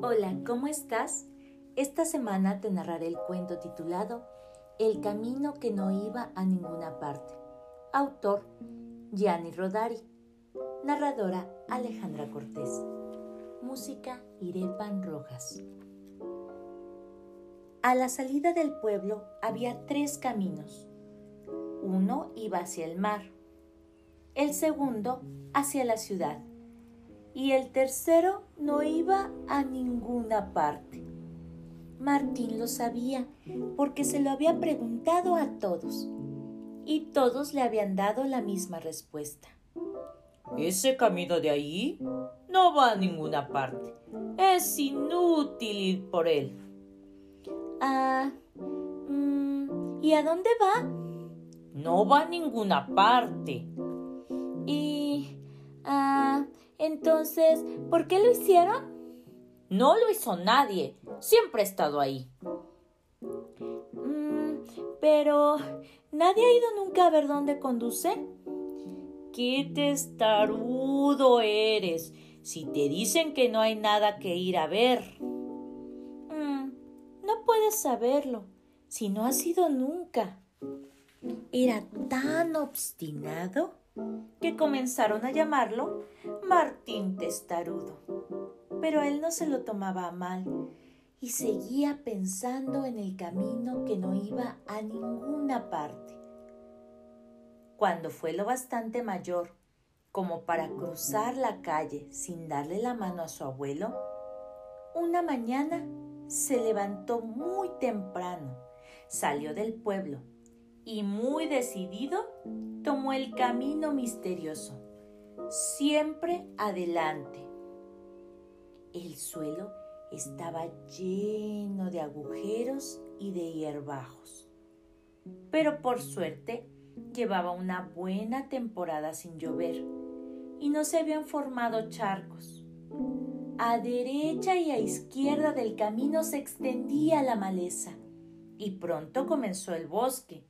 Hola, ¿cómo estás? Esta semana te narraré el cuento titulado El camino que no iba a ninguna parte. Autor Gianni Rodari. Narradora Alejandra Cortés. Música Irepan Rojas. A la salida del pueblo había tres caminos. Uno iba hacia el mar, el segundo hacia la ciudad y el tercero no iba a ninguna parte. Martín lo sabía porque se lo había preguntado a todos y todos le habían dado la misma respuesta. Ese camino de ahí no va a ninguna parte. Es inútil ir por él. Ah, mm, ¿y a dónde va? No va a ninguna parte. Entonces, ¿por qué lo hicieron? No lo hizo nadie. Siempre ha estado ahí. Mm, pero, ¿nadie ha ido nunca a ver dónde conduce? ¡Qué testarudo eres! Si te dicen que no hay nada que ir a ver. Mm, no puedes saberlo, si no has ido nunca. Era tan obstinado que comenzaron a llamarlo Martín Testarudo. Pero él no se lo tomaba a mal y seguía pensando en el camino que no iba a ninguna parte. Cuando fue lo bastante mayor como para cruzar la calle sin darle la mano a su abuelo, una mañana se levantó muy temprano, salió del pueblo y muy decidido tomó el camino misterioso, siempre adelante. El suelo estaba lleno de agujeros y de hierbajos. Pero por suerte llevaba una buena temporada sin llover y no se habían formado charcos. A derecha y a izquierda del camino se extendía la maleza y pronto comenzó el bosque.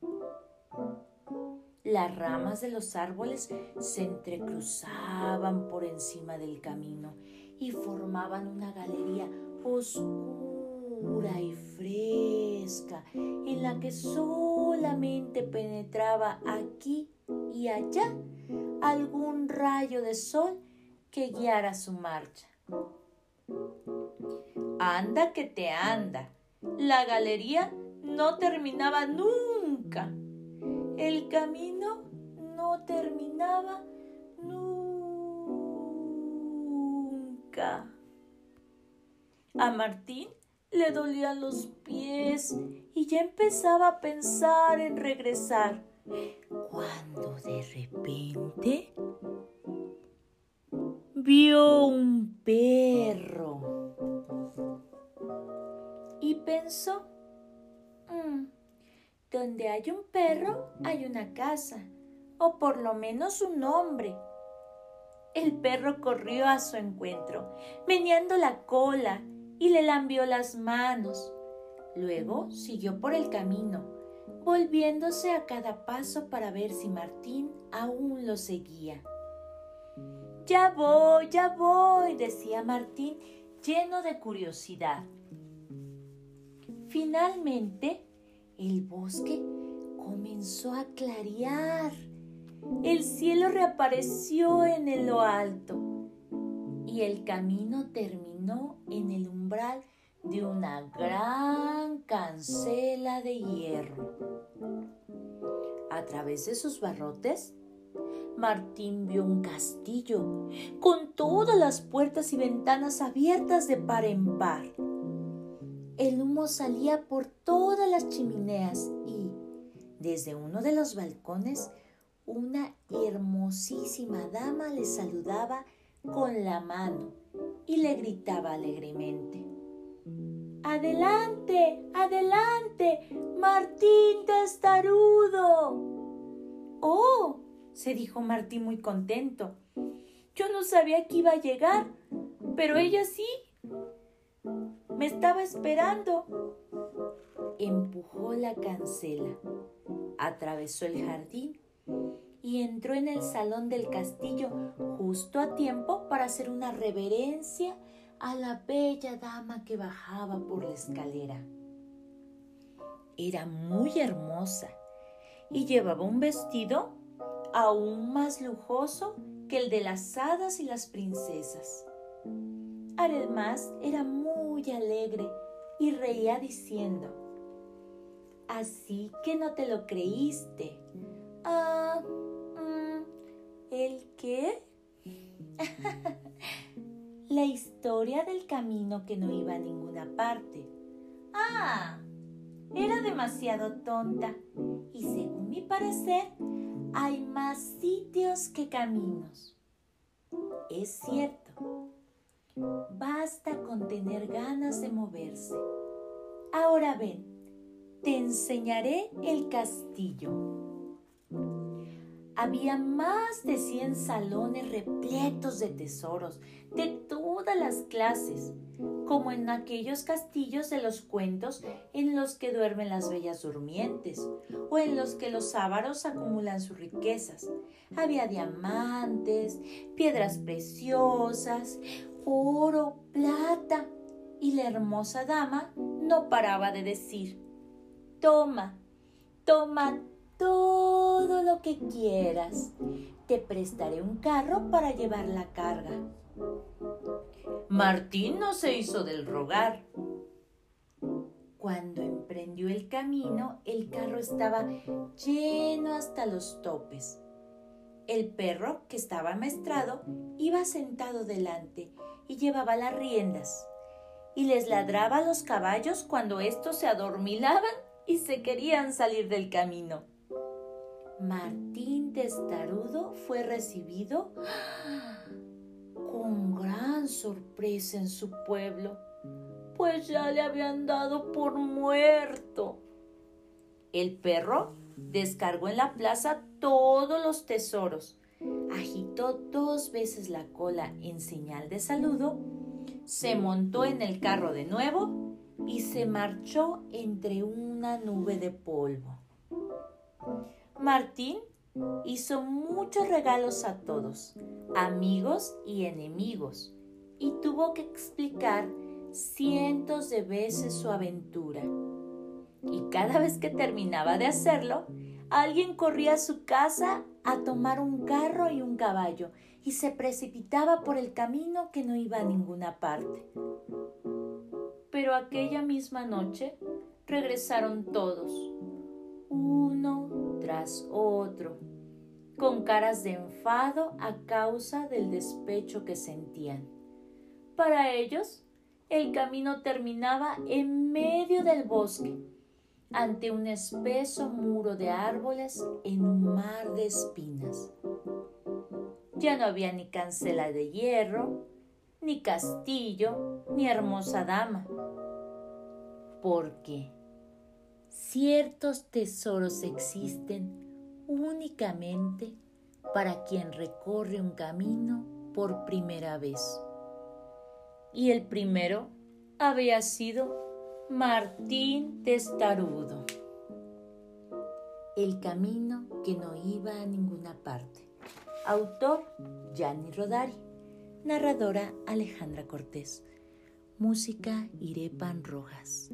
Las ramas de los árboles se entrecruzaban por encima del camino y formaban una galería oscura y fresca en la que solamente penetraba aquí y allá algún rayo de sol que guiara su marcha. Anda que te anda. La galería no terminaba nunca. El camino no terminaba nunca. A Martín le dolían los pies y ya empezaba a pensar en regresar. Cuando de repente vio un perro y pensó, donde hay un perro hay una casa, o por lo menos un hombre. El perro corrió a su encuentro, meneando la cola y le lambió las manos. Luego siguió por el camino, volviéndose a cada paso para ver si Martín aún lo seguía. Ya voy, ya voy, decía Martín, lleno de curiosidad. Finalmente, el bosque comenzó a clarear. El cielo reapareció en lo alto y el camino terminó en el umbral de una gran cancela de hierro. A través de sus barrotes, Martín vio un castillo con todas las puertas y ventanas abiertas de par en par. El humo salía por todas las chimeneas y, desde uno de los balcones, una hermosísima dama le saludaba con la mano y le gritaba alegremente. Adelante, adelante, Martín Testarudo. Oh, se dijo Martín muy contento. Yo no sabía que iba a llegar, pero ella sí. Me estaba esperando. Empujó la cancela, atravesó el jardín y entró en el salón del castillo justo a tiempo para hacer una reverencia a la bella dama que bajaba por la escalera. Era muy hermosa y llevaba un vestido aún más lujoso que el de las hadas y las princesas. Además, era muy alegre y reía diciendo, Así que no te lo creíste. Ah, mm, ¿el qué? La historia del camino que no iba a ninguna parte. Ah, era demasiado tonta y según mi parecer, hay más sitios que caminos. Es cierto, basta con tener ganas de moverse. Ahora ven, te enseñaré el castillo. Había más de 100 salones repletos de tesoros de todas las clases, como en aquellos castillos de los cuentos en los que duermen las bellas durmientes o en los que los ávaros acumulan sus riquezas. Había diamantes, piedras preciosas, oro, plata, y la hermosa dama no paraba de decir, toma, toma todo lo que quieras. Te prestaré un carro para llevar la carga. Martín no se hizo del rogar. Cuando emprendió el camino, el carro estaba lleno hasta los topes. El perro, que estaba maestrado, iba sentado delante y llevaba las riendas, y les ladraba a los caballos cuando éstos se adormilaban y se querían salir del camino. Martín Testarudo fue recibido con gran sorpresa en su pueblo, pues ya le habían dado por muerto. El perro descargó en la plaza todos los tesoros, agitó dos veces la cola en señal de saludo, se montó en el carro de nuevo y se marchó entre una nube de polvo. Martín hizo muchos regalos a todos, amigos y enemigos, y tuvo que explicar cientos de veces su aventura. Y cada vez que terminaba de hacerlo, alguien corría a su casa a tomar un carro y un caballo y se precipitaba por el camino que no iba a ninguna parte. Pero aquella misma noche regresaron todos, uno tras otro, con caras de enfado a causa del despecho que sentían. Para ellos, el camino terminaba en medio del bosque, ante un espeso muro de árboles en un mar de espinas. Ya no había ni cancela de hierro, ni castillo, ni hermosa dama, porque ciertos tesoros existen únicamente para quien recorre un camino por primera vez. Y el primero había sido Martín Testarudo. El camino que no iba a ninguna parte. Autor Gianni Rodari. Narradora Alejandra Cortés. Música Irepan Rojas.